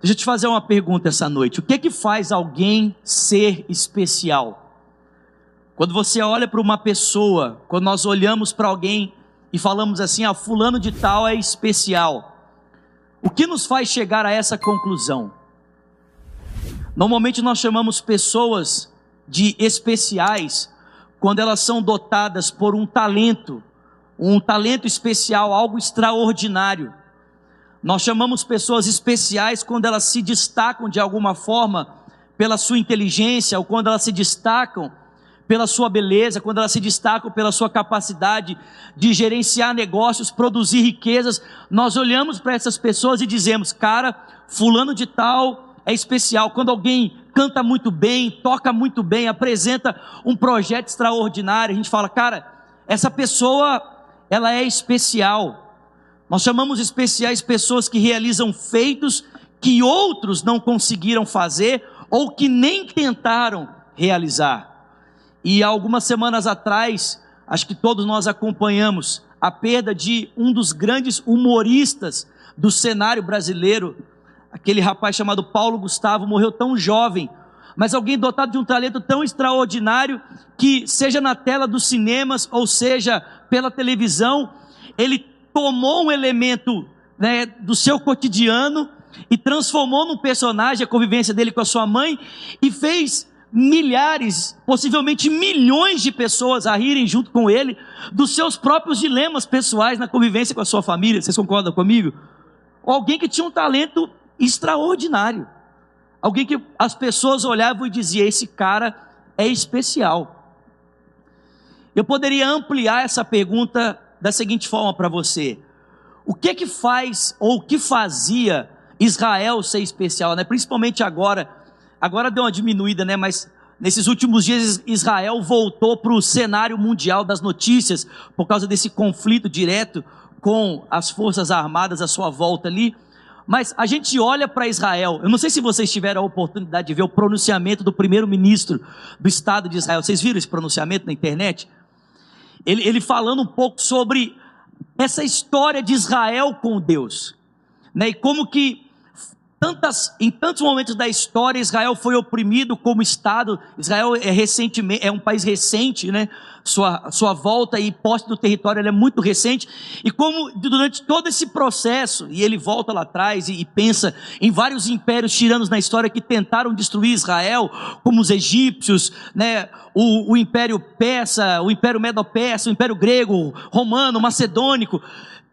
Deixa eu te fazer uma pergunta essa noite. O que é que faz alguém ser especial? Quando você olha para uma pessoa, quando nós olhamos para alguém e falamos assim, ah, fulano de tal é especial. O que nos faz chegar a essa conclusão? Normalmente nós chamamos pessoas de especiais quando elas são dotadas por um talento, um talento especial, algo extraordinário. Nós chamamos pessoas especiais quando elas se destacam de alguma forma pela sua inteligência, ou quando elas se destacam pela sua beleza, quando elas se destacam pela sua capacidade de gerenciar negócios, produzir riquezas. Nós olhamos para essas pessoas e dizemos, cara, fulano de tal é especial. Quando alguém canta muito bem, toca muito bem, apresenta um projeto extraordinário, a gente fala, cara, essa pessoa, ela é especial. Nós chamamos especiais pessoas que realizam feitos que outros não conseguiram fazer ou que nem tentaram realizar. E algumas semanas atrás, acho que todos nós acompanhamos a perda de um dos grandes humoristas do cenário brasileiro, aquele rapaz chamado Paulo Gustavo, morreu tão jovem, mas alguém dotado de um talento tão extraordinário que, seja na tela dos cinemas ou seja pela televisão, ele tomou um elemento né, do seu cotidiano e transformou num personagem a convivência dele com a sua mãe e fez milhares, possivelmente milhões de pessoas a rirem junto com ele dos seus próprios dilemas pessoais na convivência com a sua família. Vocês concordam comigo? Alguém que tinha um talento extraordinário. Alguém que as pessoas olhavam e diziam: esse cara é especial. Eu poderia ampliar essa pergunta da seguinte forma para você: o que que faz ou o que fazia Israel ser especial, né? Principalmente agora, agora deu uma diminuída, né? Mas nesses últimos dias Israel voltou para o cenário mundial das notícias por causa desse conflito direto com as forças armadas à sua volta ali. Mas a gente olha para Israel. Eu não sei se vocês tiveram a oportunidade de ver o pronunciamento do primeiro-ministro do Estado de Israel. Vocês viram esse pronunciamento na internet? Ele, ele falando um pouco sobre essa história de Israel com Deus, né? E como que tantas, em tantos momentos da história Israel foi oprimido como estado. Israel é recentemente é um país recente, né? Sua, sua volta e posse do território é muito recente. E como durante todo esse processo, e ele volta lá atrás e, e pensa em vários impérios tiranos na história que tentaram destruir Israel, como os egípcios, né? O, o império persa, o império medo-persa, o império grego, romano, macedônico.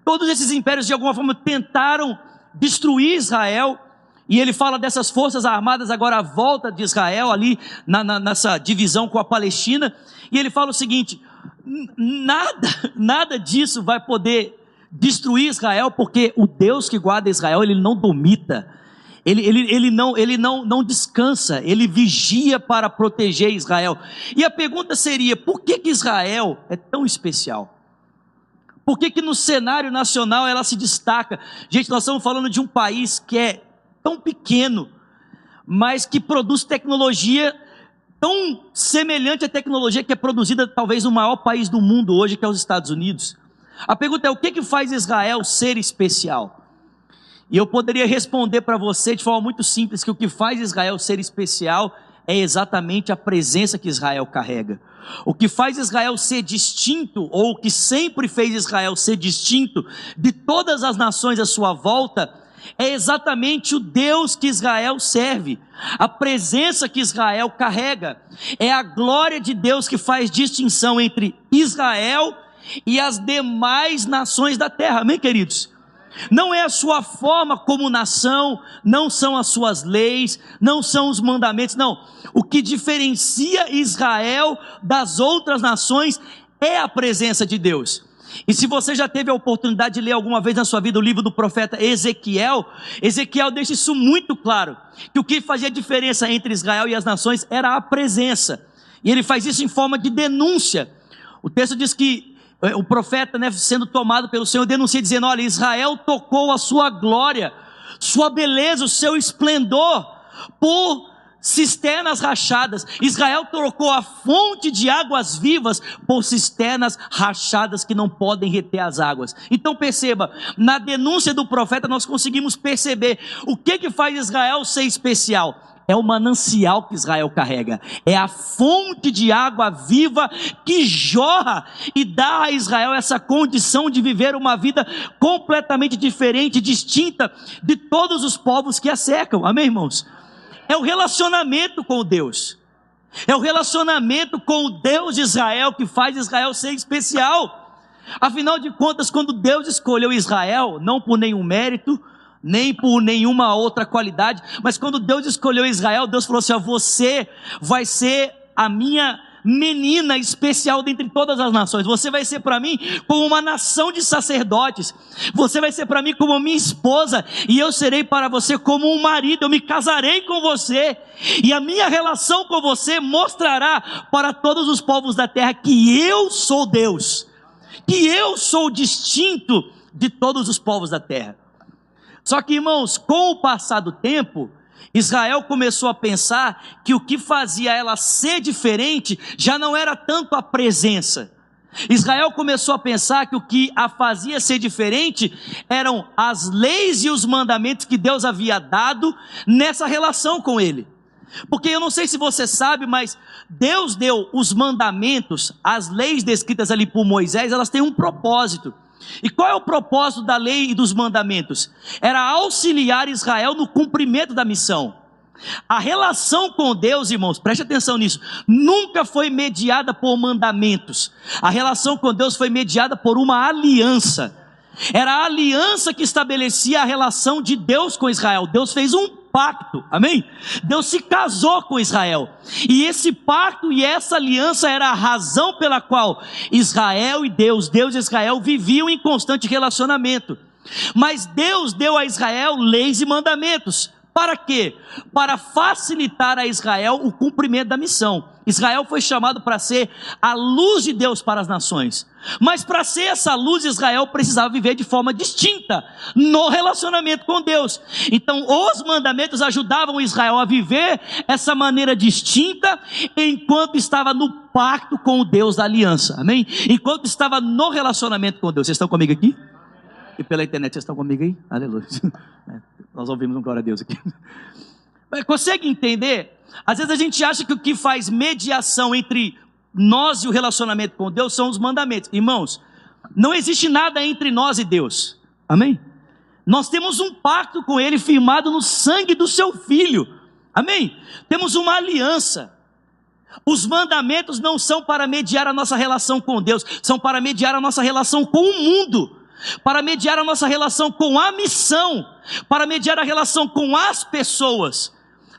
Todos esses impérios de alguma forma tentaram destruir Israel e ele fala dessas forças armadas agora à volta de Israel, ali na, na, nessa divisão com a Palestina. E ele fala o seguinte: nada, nada disso vai poder destruir Israel, porque o Deus que guarda Israel, ele não domita. Ele, ele, ele, não, ele não, não descansa, ele vigia para proteger Israel. E a pergunta seria: por que, que Israel é tão especial? Por que, que no cenário nacional ela se destaca? Gente, nós estamos falando de um país que é tão pequeno, mas que produz tecnologia tão semelhante à tecnologia que é produzida talvez no maior país do mundo hoje, que é os Estados Unidos. A pergunta é: o que, que faz Israel ser especial? E eu poderia responder para você de forma muito simples que o que faz Israel ser especial é exatamente a presença que Israel carrega. O que faz Israel ser distinto, ou o que sempre fez Israel ser distinto de todas as nações à sua volta, é exatamente o Deus que Israel serve, a presença que Israel carrega, é a glória de Deus que faz distinção entre Israel e as demais nações da terra, amém, queridos? Não é a sua forma como nação, não são as suas leis, não são os mandamentos, não. O que diferencia Israel das outras nações é a presença de Deus. E se você já teve a oportunidade de ler alguma vez na sua vida o livro do profeta Ezequiel, Ezequiel deixa isso muito claro, que o que fazia diferença entre Israel e as nações era a presença. E ele faz isso em forma de denúncia. O texto diz que eh, o profeta, né, sendo tomado pelo Senhor, denuncia dizendo: "Olha, Israel tocou a sua glória, sua beleza, o seu esplendor por cisternas rachadas. Israel trocou a fonte de águas vivas por cisternas rachadas que não podem reter as águas. Então perceba, na denúncia do profeta nós conseguimos perceber o que que faz Israel ser especial é o manancial que Israel carrega, é a fonte de água viva que jorra e dá a Israel essa condição de viver uma vida completamente diferente, distinta de todos os povos que a cercam. Amém, irmãos? É o relacionamento com Deus. É o relacionamento com o Deus de Israel que faz Israel ser especial. Afinal de contas, quando Deus escolheu Israel, não por nenhum mérito, nem por nenhuma outra qualidade, mas quando Deus escolheu Israel, Deus falou assim: ó, você vai ser a minha menina especial dentre todas as nações. Você vai ser para mim como uma nação de sacerdotes. Você vai ser para mim como minha esposa e eu serei para você como um marido. Eu me casarei com você e a minha relação com você mostrará para todos os povos da terra que eu sou Deus, que eu sou distinto de todos os povos da terra. Só que, irmãos, com o passar do tempo, Israel começou a pensar que o que fazia ela ser diferente já não era tanto a presença. Israel começou a pensar que o que a fazia ser diferente eram as leis e os mandamentos que Deus havia dado nessa relação com ele. Porque eu não sei se você sabe, mas Deus deu os mandamentos, as leis descritas ali por Moisés, elas têm um propósito. E qual é o propósito da lei e dos mandamentos? Era auxiliar Israel no cumprimento da missão. A relação com Deus, irmãos, preste atenção nisso, nunca foi mediada por mandamentos. A relação com Deus foi mediada por uma aliança. Era a aliança que estabelecia a relação de Deus com Israel. Deus fez um pacto, amém? Deus se casou com Israel, e esse pacto e essa aliança era a razão pela qual Israel e Deus, Deus e Israel viviam em constante relacionamento. Mas Deus deu a Israel leis e mandamentos. Para quê? Para facilitar a Israel o cumprimento da missão. Israel foi chamado para ser a luz de Deus para as nações. Mas para ser essa luz, Israel precisava viver de forma distinta no relacionamento com Deus. Então, os mandamentos ajudavam Israel a viver essa maneira distinta enquanto estava no pacto com o Deus da aliança. Amém? Enquanto estava no relacionamento com Deus. Vocês estão comigo aqui? E pela internet, vocês estão comigo aí? Aleluia. Nós ouvimos um glória a Deus aqui. Mas consegue entender? Às vezes a gente acha que o que faz mediação entre nós e o relacionamento com Deus são os mandamentos. Irmãos, não existe nada entre nós e Deus. Amém? Nós temos um pacto com Ele firmado no sangue do Seu Filho. Amém? Temos uma aliança. Os mandamentos não são para mediar a nossa relação com Deus, são para mediar a nossa relação com o mundo para mediar a nossa relação com a missão, para mediar a relação com as pessoas.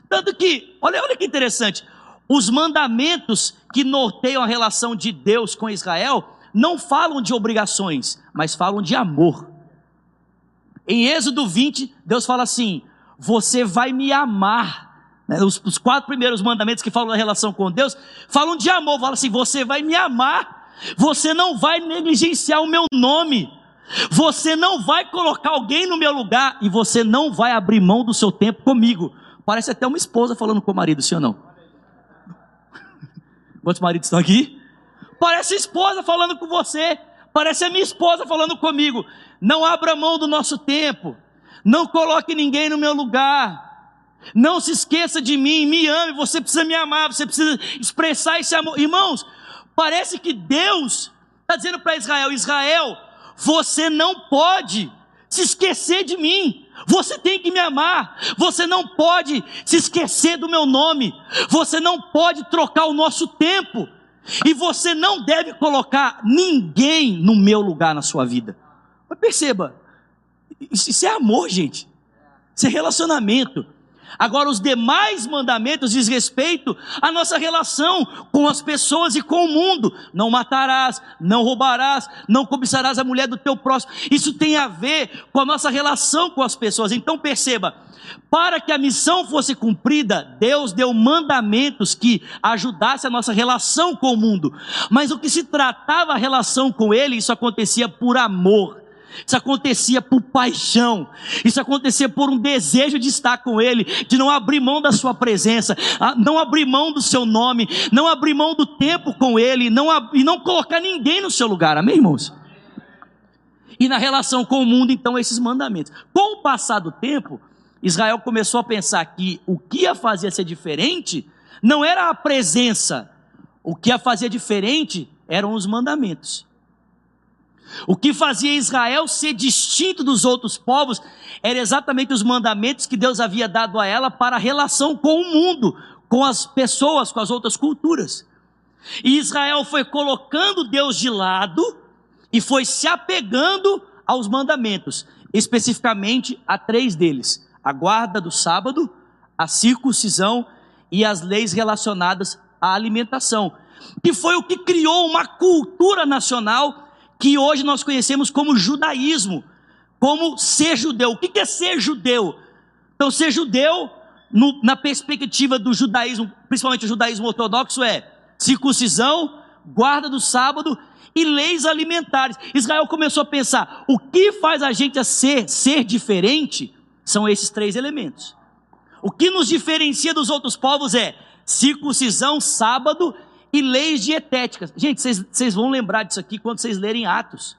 Tanto que, olha, olha que interessante, os mandamentos que norteiam a relação de Deus com Israel não falam de obrigações, mas falam de amor. Em Êxodo 20, Deus fala assim: Você vai me amar. Né, os, os, quatro primeiros mandamentos que falam da relação com Deus falam de amor. Fala assim: Você vai me amar. Você não vai negligenciar o meu nome. Você não vai colocar alguém no meu lugar e você não vai abrir mão do seu tempo comigo. Parece até uma esposa falando com o marido, sim ou não? Quantos maridos estão aqui? Parece a esposa falando com você. Parece a minha esposa falando comigo. Não abra mão do nosso tempo. Não coloque ninguém no meu lugar. Não se esqueça de mim, me ame, você precisa me amar, você precisa expressar esse amor. Irmãos, parece que Deus está dizendo para Israel: Israel, você não pode se esquecer de mim. Você tem que me amar. Você não pode se esquecer do meu nome. Você não pode trocar o nosso tempo. E você não deve colocar ninguém no meu lugar na sua vida. Mas perceba, isso é amor, gente. Isso é relacionamento. Agora, os demais mandamentos diz respeito à nossa relação com as pessoas e com o mundo. Não matarás, não roubarás, não cobiçarás a mulher do teu próximo. Isso tem a ver com a nossa relação com as pessoas. Então, perceba, para que a missão fosse cumprida, Deus deu mandamentos que ajudassem a nossa relação com o mundo. Mas o que se tratava a relação com Ele, isso acontecia por amor. Isso acontecia por paixão, isso acontecia por um desejo de estar com Ele, de não abrir mão da Sua presença, não abrir mão do Seu nome, não abrir mão do tempo com Ele, não, e não colocar ninguém no seu lugar, amém, irmãos? E na relação com o mundo, então, esses mandamentos. Com o passar do tempo, Israel começou a pensar que o que a fazia ser diferente não era a presença, o que a fazia diferente eram os mandamentos. O que fazia Israel ser distinto dos outros povos era exatamente os mandamentos que Deus havia dado a ela para a relação com o mundo, com as pessoas, com as outras culturas. E Israel foi colocando Deus de lado e foi se apegando aos mandamentos, especificamente a três deles: a guarda do sábado, a circuncisão e as leis relacionadas à alimentação, que foi o que criou uma cultura nacional que hoje nós conhecemos como judaísmo, como ser judeu. O que é ser judeu? Então, ser judeu, no, na perspectiva do judaísmo, principalmente o judaísmo ortodoxo, é circuncisão, guarda do sábado e leis alimentares. Israel começou a pensar: o que faz a gente a ser, ser diferente são esses três elementos. O que nos diferencia dos outros povos é circuncisão, sábado e leis dietéticas. Gente, vocês vão lembrar disso aqui quando vocês lerem Atos.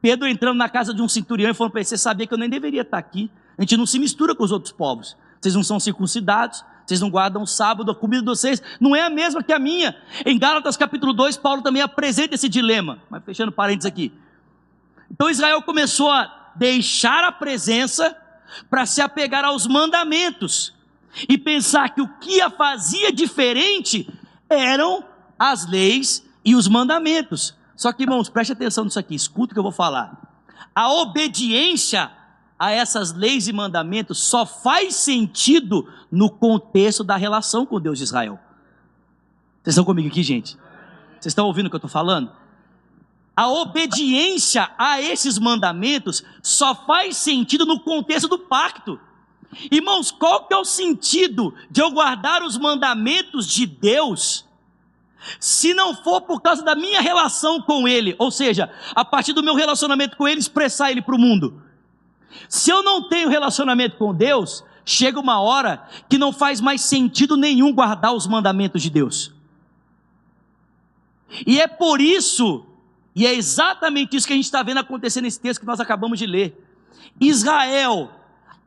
Pedro entrando na casa de um centurião e falando para ele: Você sabia que eu nem deveria estar aqui? A gente não se mistura com os outros povos. Vocês não são circuncidados, vocês não guardam o sábado, a comida de vocês não é a mesma que a minha. Em Gálatas capítulo 2, Paulo também apresenta esse dilema. Mas fechando parênteses aqui. Então Israel começou a deixar a presença para se apegar aos mandamentos e pensar que o que a fazia diferente eram as leis e os mandamentos. Só que, irmãos, preste atenção nisso aqui, escuta o que eu vou falar. A obediência a essas leis e mandamentos só faz sentido no contexto da relação com Deus de Israel. Vocês estão comigo aqui, gente? Vocês estão ouvindo o que eu estou falando? A obediência a esses mandamentos só faz sentido no contexto do pacto. Irmãos, qual que é o sentido de eu guardar os mandamentos de Deus se não for por causa da minha relação com Ele, ou seja, a partir do meu relacionamento com Ele, expressar Ele para o mundo? Se eu não tenho relacionamento com Deus, chega uma hora que não faz mais sentido nenhum guardar os mandamentos de Deus. E é por isso, e é exatamente isso que a gente está vendo acontecer nesse texto que nós acabamos de ler. Israel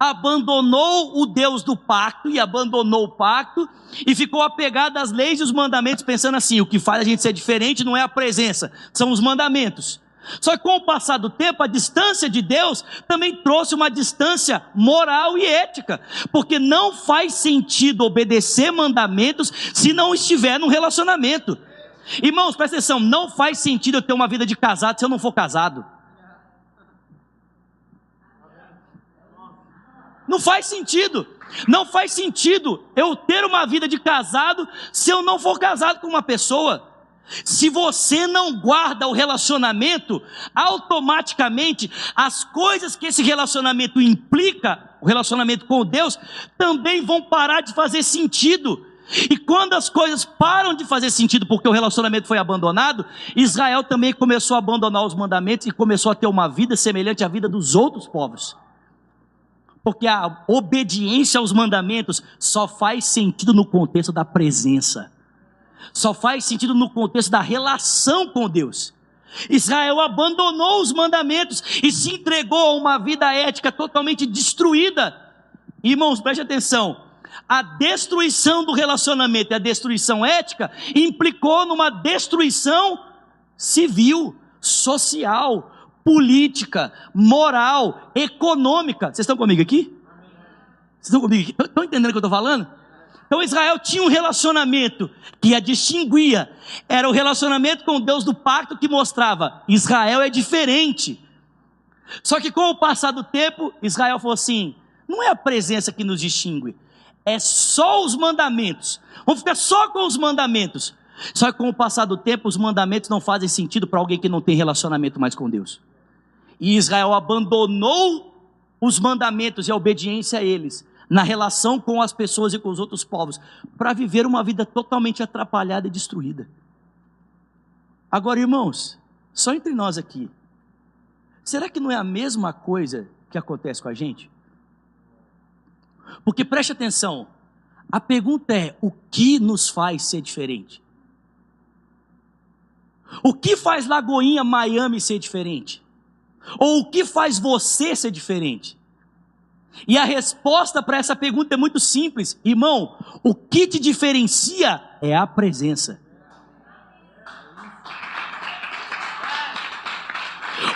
abandonou o Deus do pacto e abandonou o pacto e ficou apegado às leis e os mandamentos, pensando assim: o que faz a gente ser diferente não é a presença, são os mandamentos. Só que com o passar do tempo, a distância de Deus também trouxe uma distância moral e ética, porque não faz sentido obedecer mandamentos se não estiver num relacionamento. Irmãos, presta atenção, não faz sentido eu ter uma vida de casado se eu não for casado. Não faz sentido. Não faz sentido eu ter uma vida de casado se eu não for casado com uma pessoa. Se você não guarda o relacionamento, automaticamente as coisas que esse relacionamento implica, o relacionamento com Deus, também vão parar de fazer sentido. E quando as coisas param de fazer sentido porque o relacionamento foi abandonado, Israel também começou a abandonar os mandamentos e começou a ter uma vida semelhante à vida dos outros povos. Porque a obediência aos mandamentos só faz sentido no contexto da presença só faz sentido no contexto da relação com Deus. Israel abandonou os mandamentos e se entregou a uma vida ética totalmente destruída. Irmãos, preste atenção. A destruição do relacionamento e a destruição ética implicou numa destruição civil, social, política, moral, econômica. Vocês estão comigo aqui? Vocês estão comigo aqui? Estão entendendo o que eu estou falando? Então Israel tinha um relacionamento que a distinguia. Era o relacionamento com o Deus do pacto que mostrava: Israel é diferente. Só que com o passar do tempo, Israel falou assim: não é a presença que nos distingue, é só os mandamentos. Vamos ficar só com os mandamentos. Só que com o passar do tempo, os mandamentos não fazem sentido para alguém que não tem relacionamento mais com Deus. E Israel abandonou os mandamentos e a obediência a eles na relação com as pessoas e com os outros povos, para viver uma vida totalmente atrapalhada e destruída. Agora, irmãos, só entre nós aqui, Será que não é a mesma coisa que acontece com a gente? Porque preste atenção, a pergunta é: o que nos faz ser diferente? O que faz Lagoinha, Miami ser diferente? Ou o que faz você ser diferente? E a resposta para essa pergunta é muito simples, irmão. O que te diferencia é a presença.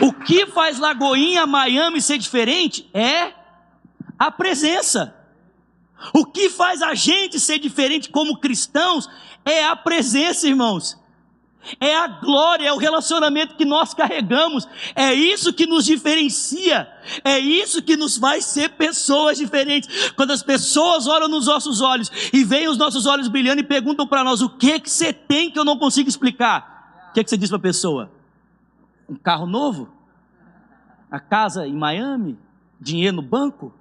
O que faz Lagoinha, Miami ser diferente é a presença. O que faz a gente ser diferente como cristãos é a presença, irmãos. É a glória, é o relacionamento que nós carregamos. É isso que nos diferencia. É isso que nos faz ser pessoas diferentes. Quando as pessoas olham nos nossos olhos e veem os nossos olhos brilhando e perguntam para nós: o que que você tem que eu não consigo explicar? O que que você diz para a pessoa? Um carro novo? A casa em Miami? Dinheiro no banco?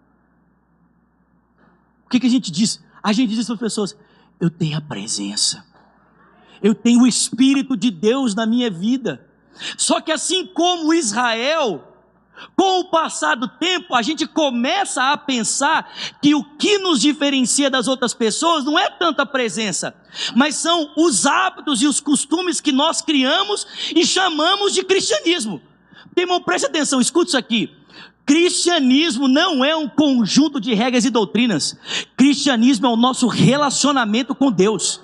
O que, que a gente diz? A gente diz para as pessoas: eu tenho a presença eu tenho o Espírito de Deus na minha vida. Só que assim como Israel, com o passar do tempo, a gente começa a pensar que o que nos diferencia das outras pessoas não é tanta presença, mas são os hábitos e os costumes que nós criamos e chamamos de cristianismo. Irmão, preste atenção, escute isso aqui. Cristianismo não é um conjunto de regras e doutrinas. Cristianismo é o nosso relacionamento com Deus.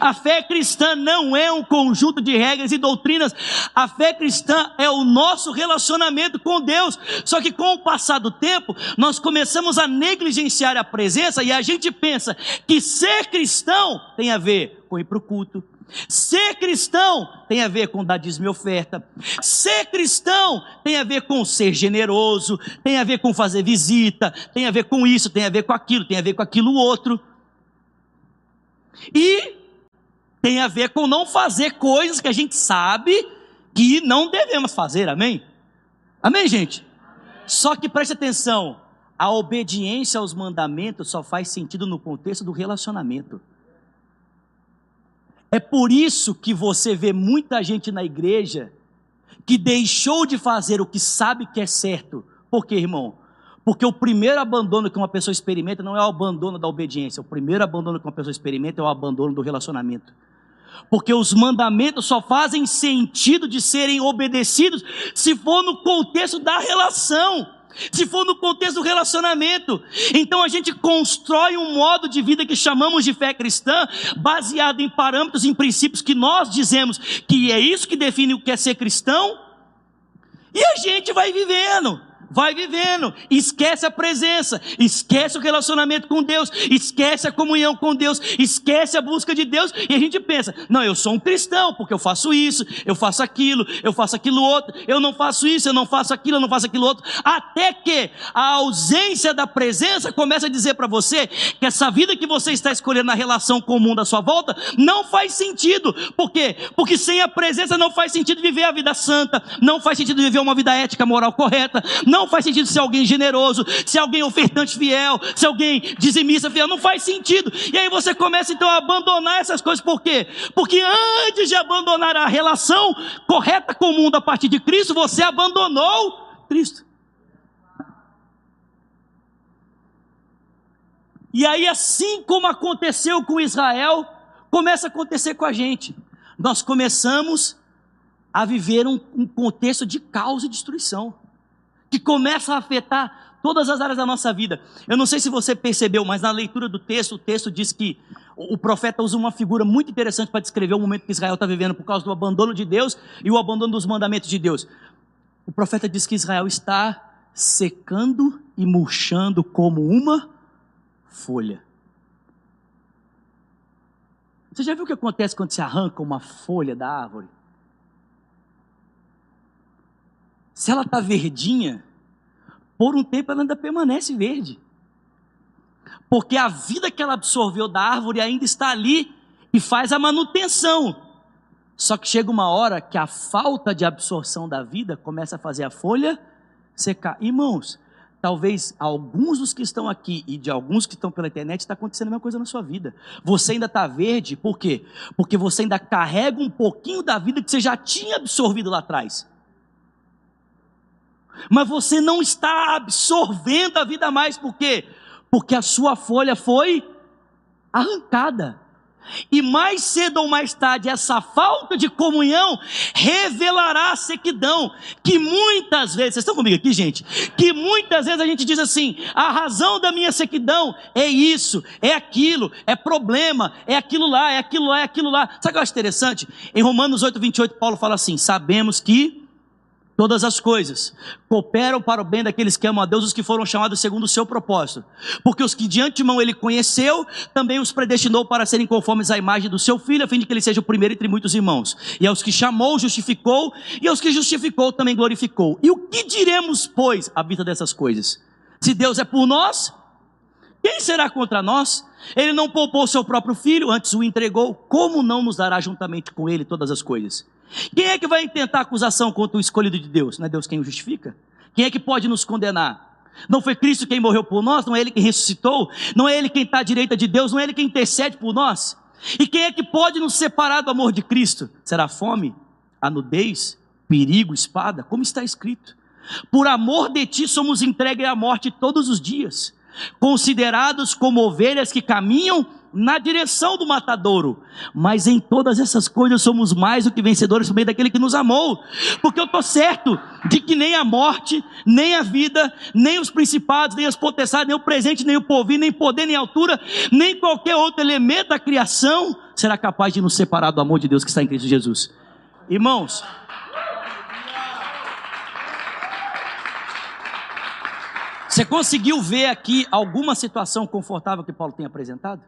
A fé cristã não é um conjunto de regras e doutrinas. A fé cristã é o nosso relacionamento com Deus. Só que com o passar do tempo, nós começamos a negligenciar a presença e a gente pensa que ser cristão tem a ver com ir para o culto, Ser cristão tem a ver com dar dízimo e oferta. Ser cristão tem a ver com ser generoso, tem a ver com fazer visita, tem a ver com isso, tem a ver com aquilo, tem a ver com aquilo outro. E tem a ver com não fazer coisas que a gente sabe que não devemos fazer, amém? Amém, gente? Só que preste atenção, a obediência aos mandamentos só faz sentido no contexto do relacionamento. É por isso que você vê muita gente na igreja que deixou de fazer o que sabe que é certo. Por quê, irmão? Porque o primeiro abandono que uma pessoa experimenta não é o abandono da obediência, o primeiro abandono que uma pessoa experimenta é o abandono do relacionamento porque os mandamentos só fazem sentido de serem obedecidos se for no contexto da relação, se for no contexto do relacionamento. Então a gente constrói um modo de vida que chamamos de fé cristã, baseado em parâmetros, em princípios que nós dizemos que é isso que define o que é ser cristão, e a gente vai vivendo vai vivendo, esquece a presença, esquece o relacionamento com Deus, esquece a comunhão com Deus, esquece a busca de Deus, e a gente pensa: não, eu sou um cristão, porque eu faço isso, eu faço aquilo, eu faço aquilo outro, eu não faço isso, eu não faço aquilo, eu não faço aquilo outro, até que a ausência da presença começa a dizer para você que essa vida que você está escolhendo na relação com o mundo à sua volta não faz sentido, por quê? Porque sem a presença não faz sentido viver a vida santa, não faz sentido viver uma vida ética, moral correta, não não faz sentido ser alguém generoso, ser alguém ofertante fiel, ser alguém dizimista fiel, não faz sentido. E aí você começa então a abandonar essas coisas, por quê? Porque antes de abandonar a relação correta com o mundo a partir de Cristo, você abandonou Cristo. E aí, assim como aconteceu com Israel, começa a acontecer com a gente. Nós começamos a viver um, um contexto de caos e destruição que começa a afetar todas as áreas da nossa vida. Eu não sei se você percebeu, mas na leitura do texto, o texto diz que o profeta usa uma figura muito interessante para descrever o momento que Israel está vivendo por causa do abandono de Deus e o abandono dos mandamentos de Deus. O profeta diz que Israel está secando e murchando como uma folha. Você já viu o que acontece quando se arranca uma folha da árvore? Se ela está verdinha, por um tempo ela ainda permanece verde. Porque a vida que ela absorveu da árvore ainda está ali e faz a manutenção. Só que chega uma hora que a falta de absorção da vida começa a fazer a folha secar. Irmãos, talvez alguns dos que estão aqui e de alguns que estão pela internet está acontecendo a mesma coisa na sua vida. Você ainda está verde, por quê? Porque você ainda carrega um pouquinho da vida que você já tinha absorvido lá atrás. Mas você não está absorvendo a vida mais, por quê? Porque a sua folha foi arrancada. E mais cedo ou mais tarde, essa falta de comunhão revelará a sequidão. Que muitas vezes, vocês estão comigo aqui, gente? Que muitas vezes a gente diz assim: a razão da minha sequidão é isso, é aquilo, é problema, é aquilo lá, é aquilo lá, é aquilo lá. Sabe o que eu acho interessante? Em Romanos 8, 28, Paulo fala assim: sabemos que Todas as coisas cooperam para o bem daqueles que amam a Deus, os que foram chamados segundo o seu propósito. Porque os que de antemão ele conheceu, também os predestinou para serem conformes à imagem do seu filho, a fim de que ele seja o primeiro entre muitos irmãos. E aos que chamou, justificou, e aos que justificou, também glorificou. E o que diremos, pois, à vista dessas coisas? Se Deus é por nós, quem será contra nós? Ele não poupou seu próprio filho, antes o entregou, como não nos dará juntamente com ele todas as coisas? Quem é que vai intentar acusação contra o escolhido de Deus? Não é Deus quem o justifica? Quem é que pode nos condenar? Não foi Cristo quem morreu por nós? Não é Ele quem ressuscitou? Não é Ele quem está à direita de Deus? Não é Ele quem intercede por nós? E quem é que pode nos separar do amor de Cristo? Será fome? A nudez? Perigo? Espada? Como está escrito? Por amor de ti somos entregues à morte todos os dias, considerados como ovelhas que caminham na direção do matadouro. Mas em todas essas coisas somos mais do que vencedores por meio daquele que nos amou. Porque eu estou certo de que nem a morte, nem a vida, nem os principados, nem as potestades, nem o presente, nem o porvir, nem poder, nem altura, nem qualquer outro elemento da criação será capaz de nos separar do amor de Deus que está em Cristo Jesus. Irmãos, Você conseguiu ver aqui alguma situação confortável que Paulo tem apresentado?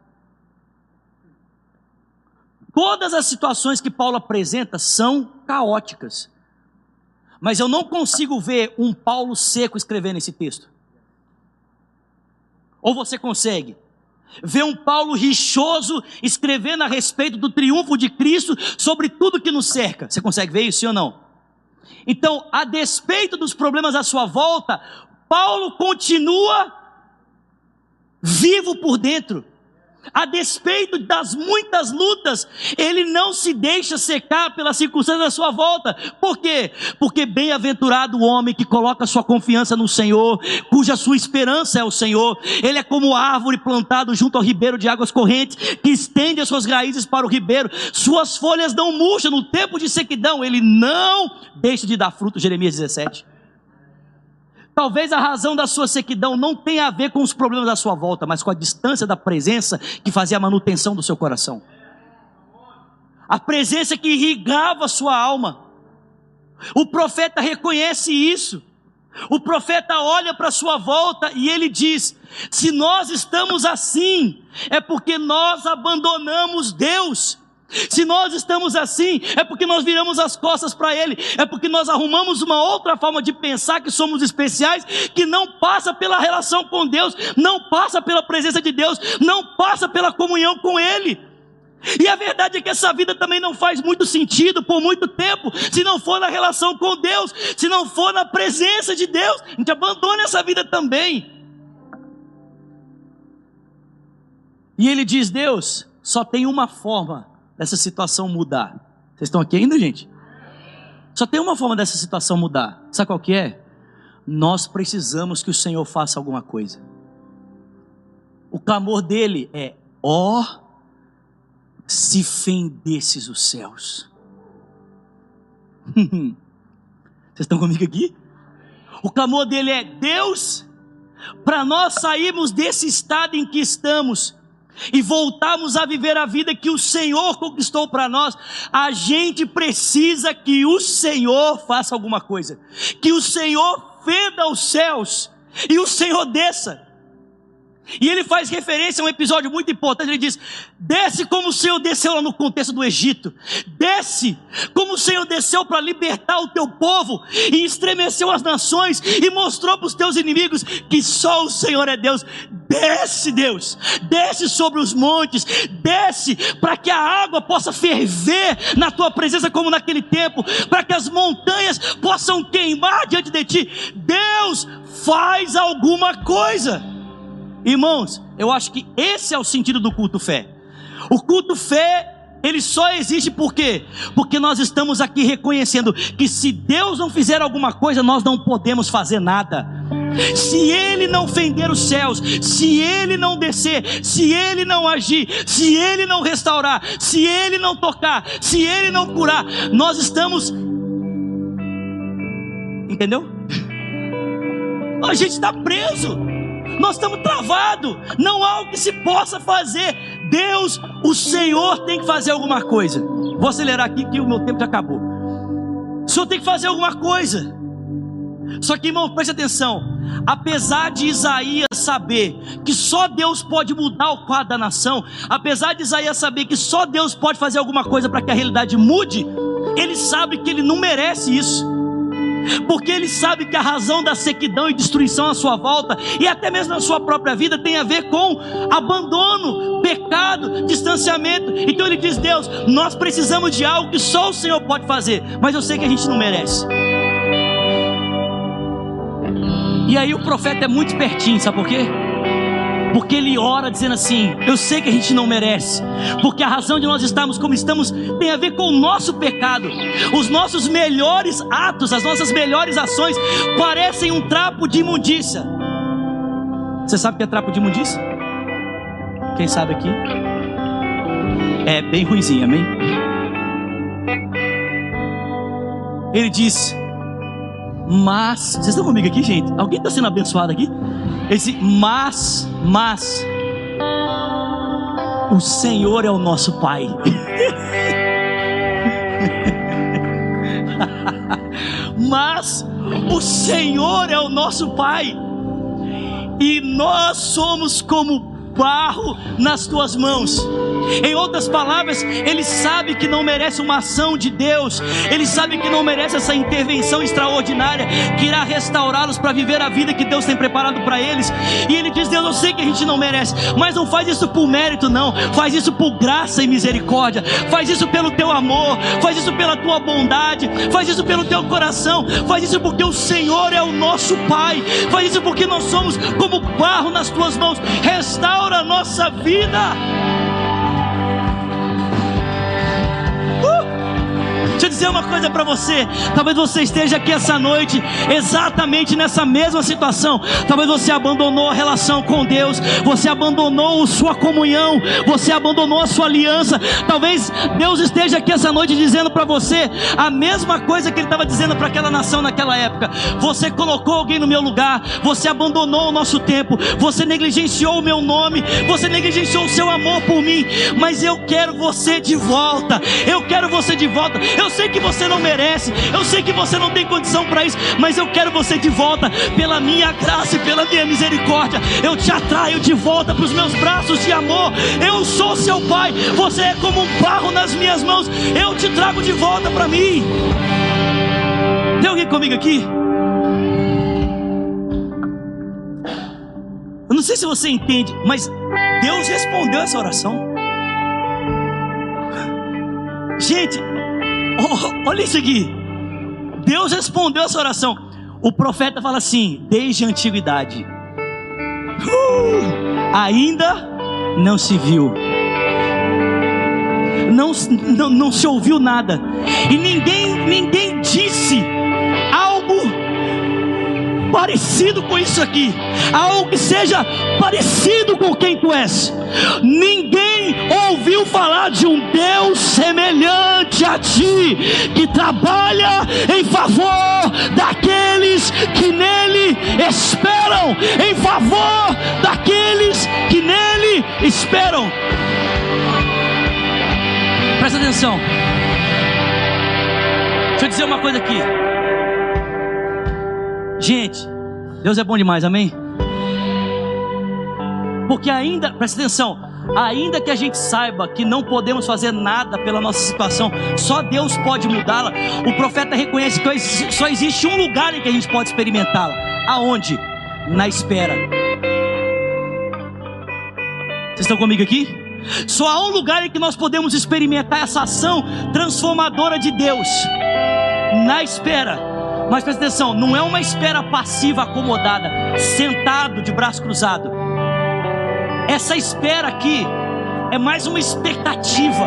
Todas as situações que Paulo apresenta são caóticas. Mas eu não consigo ver um Paulo seco escrevendo esse texto. Ou você consegue? Ver um Paulo rixoso escrevendo a respeito do triunfo de Cristo sobre tudo que nos cerca. Você consegue ver isso, sim ou não? Então, a despeito dos problemas à sua volta, Paulo continua vivo por dentro a despeito das muitas lutas, ele não se deixa secar pelas circunstâncias da sua volta. Por quê? Porque bem-aventurado o homem que coloca sua confiança no Senhor, cuja sua esperança é o Senhor. Ele é como árvore plantada junto ao ribeiro de águas correntes, que estende as suas raízes para o ribeiro. Suas folhas não murcham no tempo de sequidão, ele não deixa de dar fruto. Jeremias 17. Talvez a razão da sua sequidão não tenha a ver com os problemas da sua volta, mas com a distância da presença que fazia a manutenção do seu coração. A presença que irrigava a sua alma. O profeta reconhece isso. O profeta olha para a sua volta e ele diz: se nós estamos assim, é porque nós abandonamos Deus. Se nós estamos assim, é porque nós viramos as costas para Ele, é porque nós arrumamos uma outra forma de pensar que somos especiais, que não passa pela relação com Deus, não passa pela presença de Deus, não passa pela comunhão com Ele. E a verdade é que essa vida também não faz muito sentido por muito tempo, se não for na relação com Deus, se não for na presença de Deus, a gente abandona essa vida também. E ele diz: Deus, só tem uma forma dessa situação mudar. Vocês estão aqui ainda, gente? Só tem uma forma dessa situação mudar. Sabe qual que é? Nós precisamos que o Senhor faça alguma coisa. O clamor dele é: ó, oh, se fendesses os céus. Vocês estão comigo aqui? O clamor dele é: Deus, para nós sairmos desse estado em que estamos, e voltarmos a viver a vida que o Senhor conquistou para nós, a gente precisa que o Senhor faça alguma coisa, que o Senhor fenda os céus e o Senhor desça. E ele faz referência a um episódio muito importante. Ele diz: Desce como o Senhor desceu lá no contexto do Egito. Desce como o Senhor desceu para libertar o teu povo e estremeceu as nações e mostrou para os teus inimigos que só o Senhor é Deus. Desce, Deus. Desce sobre os montes. Desce para que a água possa ferver na tua presença como naquele tempo, para que as montanhas possam queimar diante de ti. Deus faz alguma coisa. Irmãos, eu acho que esse é o sentido do culto fé. O culto fé ele só existe por quê? Porque nós estamos aqui reconhecendo que se Deus não fizer alguma coisa, nós não podemos fazer nada. Se Ele não fender os céus, se Ele não descer, se Ele não agir, se Ele não restaurar, se Ele não tocar, se Ele não curar, nós estamos. Entendeu? A gente está preso, nós estamos travados, não há o que se possa fazer. Deus, o Senhor tem que fazer alguma coisa. Vou acelerar aqui que o meu tempo já acabou. O Senhor tem que fazer alguma coisa. Só que, irmão, preste atenção. Apesar de Isaías saber que só Deus pode mudar o quadro da nação, apesar de Isaías saber que só Deus pode fazer alguma coisa para que a realidade mude, ele sabe que ele não merece isso porque ele sabe que a razão da sequidão e destruição à sua volta, e até mesmo na sua própria vida, tem a ver com abandono, pecado, distanciamento. Então ele diz: Deus, nós precisamos de algo que só o Senhor pode fazer, mas eu sei que a gente não merece. E aí o profeta é muito pertinho, sabe por quê? Porque ele ora dizendo assim: Eu sei que a gente não merece, porque a razão de nós estarmos como estamos tem a ver com o nosso pecado. Os nossos melhores atos, as nossas melhores ações parecem um trapo de imundícia. Você sabe o que é trapo de imundícia? Quem sabe aqui? É bem ruizinho, amém? Ele diz: Mas, vocês estão comigo aqui, gente? Alguém está sendo abençoado aqui? Esse mas, mas, o Senhor é o nosso Pai. mas o Senhor é o nosso Pai. E nós somos como barro nas tuas mãos. Em outras palavras, ele sabe que não merece uma ação de Deus, ele sabe que não merece essa intervenção extraordinária que irá restaurá-los para viver a vida que Deus tem preparado para eles. E ele diz: Deus, eu sei que a gente não merece, mas não faz isso por mérito, não, faz isso por graça e misericórdia, faz isso pelo teu amor, faz isso pela tua bondade, faz isso pelo teu coração, faz isso porque o Senhor é o nosso Pai, faz isso porque nós somos como barro nas tuas mãos, restaura a nossa vida. Dizer uma coisa para você. Talvez você esteja aqui essa noite exatamente nessa mesma situação. Talvez você abandonou a relação com Deus, você abandonou sua comunhão, você abandonou a sua aliança. Talvez Deus esteja aqui essa noite dizendo para você a mesma coisa que ele estava dizendo para aquela nação naquela época. Você colocou alguém no meu lugar, você abandonou o nosso tempo, você negligenciou o meu nome, você negligenciou o seu amor por mim, mas eu quero você de volta. Eu quero você de volta. Eu eu sei que você não merece, eu sei que você não tem condição para isso, mas eu quero você de volta, pela minha graça e pela minha misericórdia. Eu te atraio de volta para os meus braços de amor. Eu sou seu pai, você é como um barro nas minhas mãos. Eu te trago de volta para mim. Tem alguém comigo aqui? Eu não sei se você entende, mas Deus respondeu essa oração. Gente, Oh, olha isso aqui. Deus respondeu essa oração. O profeta fala assim: desde a antiguidade, uh, ainda não se viu, não, não, não se ouviu nada, e ninguém, ninguém disse algo parecido com isso aqui, algo que seja parecido com quem tu és. Ninguém ouviu falar de um Deus semelhante a ti, que trabalha em favor daqueles que nele esperam, em favor daqueles que nele esperam. Presta atenção. Deixa eu dizer uma coisa aqui. Gente, Deus é bom demais, amém? Porque ainda, presta atenção, ainda que a gente saiba que não podemos fazer nada pela nossa situação, só Deus pode mudá-la. O profeta reconhece que só existe um lugar em que a gente pode experimentá-la. Aonde? Na espera. Vocês estão comigo aqui? Só há um lugar em que nós podemos experimentar essa ação transformadora de Deus. Na espera. Mas presta atenção, não é uma espera passiva acomodada, sentado de braço cruzado. Essa espera aqui é mais uma expectativa.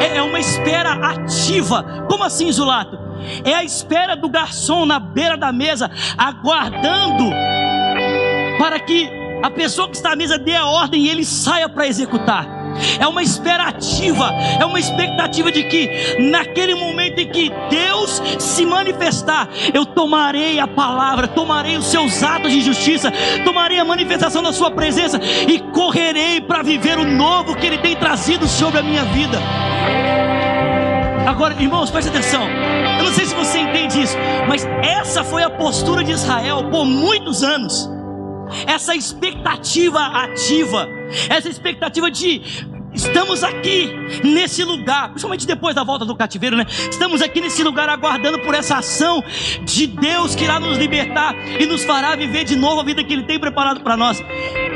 é, é uma espera ativa. Como assim, Zulato? É a espera do garçom na beira da mesa, aguardando para que a pessoa que está à mesa dê a ordem e ele saia para executar é uma esperativa, é uma expectativa de que naquele momento em que Deus se manifestar, eu tomarei a palavra, tomarei os seus atos de justiça, tomarei a manifestação da sua presença e correrei para viver o novo que ele tem trazido sobre a minha vida. Agora, irmãos, preste atenção. Eu não sei se você entende isso, mas essa foi a postura de Israel por muitos anos essa expectativa ativa, essa expectativa de estamos aqui nesse lugar, principalmente depois da volta do cativeiro, né? Estamos aqui nesse lugar aguardando por essa ação de Deus que irá nos libertar e nos fará viver de novo a vida que Ele tem preparado para nós.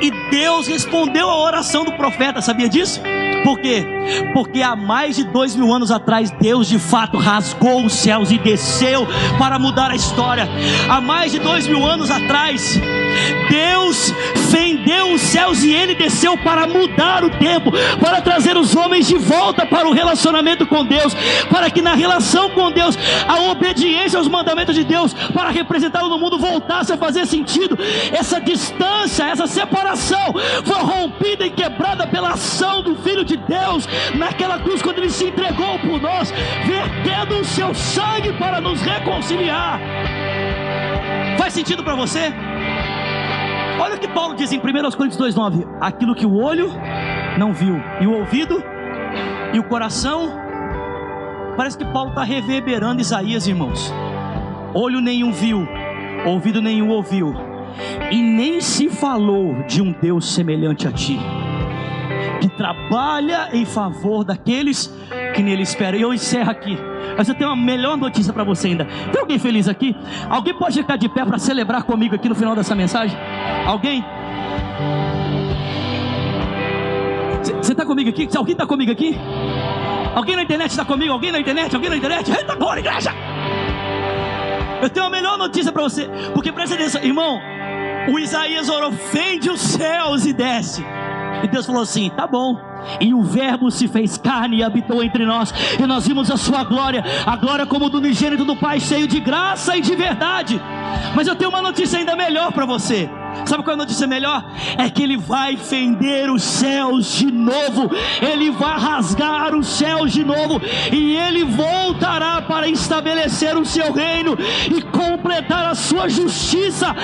E Deus respondeu a oração do profeta, sabia disso? Por quê? Porque há mais de dois mil anos atrás, Deus de fato rasgou os céus e desceu para mudar a história. Há mais de dois mil anos atrás, Deus fendeu os céus e ele desceu para mudar o tempo, para trazer os homens de volta para o relacionamento com Deus, para que na relação com Deus, a obediência aos mandamentos de Deus, para representá-lo no mundo, voltasse a fazer sentido. Essa distância, essa separação foi rompida e quebrada pela ação do Filho de Deus naquela cruz, quando ele se entregou por nós, vertendo o seu sangue para nos reconciliar. Faz sentido para você? Olha o que Paulo diz em 1 Coríntios 2,9: aquilo que o olho não viu, e o ouvido, e o coração. Parece que Paulo está reverberando Isaías, irmãos. Olho nenhum viu, ouvido nenhum ouviu, e nem se falou de um Deus semelhante a ti, que trabalha em favor daqueles que nele esperam. E eu encerro aqui. Mas eu tenho uma melhor notícia para você ainda. Tem alguém feliz aqui? Alguém pode ficar de pé para celebrar comigo aqui no final dessa mensagem? Alguém? Você está comigo aqui? Alguém está comigo aqui? Alguém na internet está comigo? Alguém na internet? Alguém na internet? Eita glória, igreja! Eu tenho uma melhor notícia para você, porque presta atenção, irmão. O Isaías orou, fende os céus e desce. E Deus falou assim: tá bom. E o Verbo se fez carne e habitou entre nós, e nós vimos a sua glória, a glória como do unigênito do Pai, cheio de graça e de verdade. Mas eu tenho uma notícia ainda melhor para você. Sabe qual é a notícia melhor? É que ele vai fender os céus de novo, ele vai rasgar os céus de novo, e ele voltará para estabelecer o seu reino e completar a sua justiça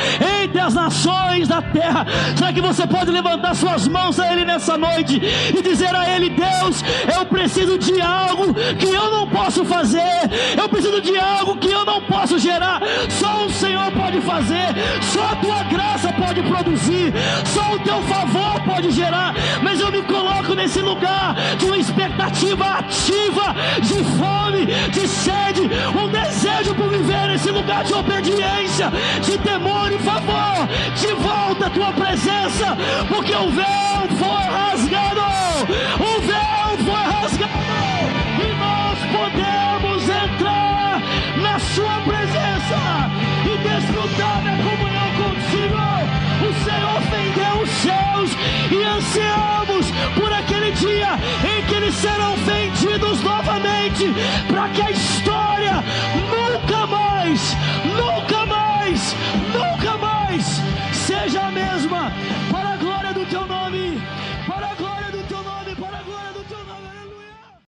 entre as nações da terra. Será que você pode levantar suas mãos a ele nessa noite e dizer a ele: Deus, eu preciso de algo que eu não posso fazer, eu preciso de algo que eu não posso gerar, só o Senhor pode fazer, só a tua graça pode produzir, só o teu favor pode gerar, mas eu me coloco nesse lugar de uma expectativa ativa, de fome, de sede, um desejo por viver. Nesse lugar de obediência, de temor e favor, de volta à tua presença, porque o véu foi rasgado, o véu foi rasgado, e nós podemos entrar na sua presença e desfrutar da comunhão o Senhor fendeu os céus e ansiamos por aquele dia em que eles serão vendidos novamente, para que a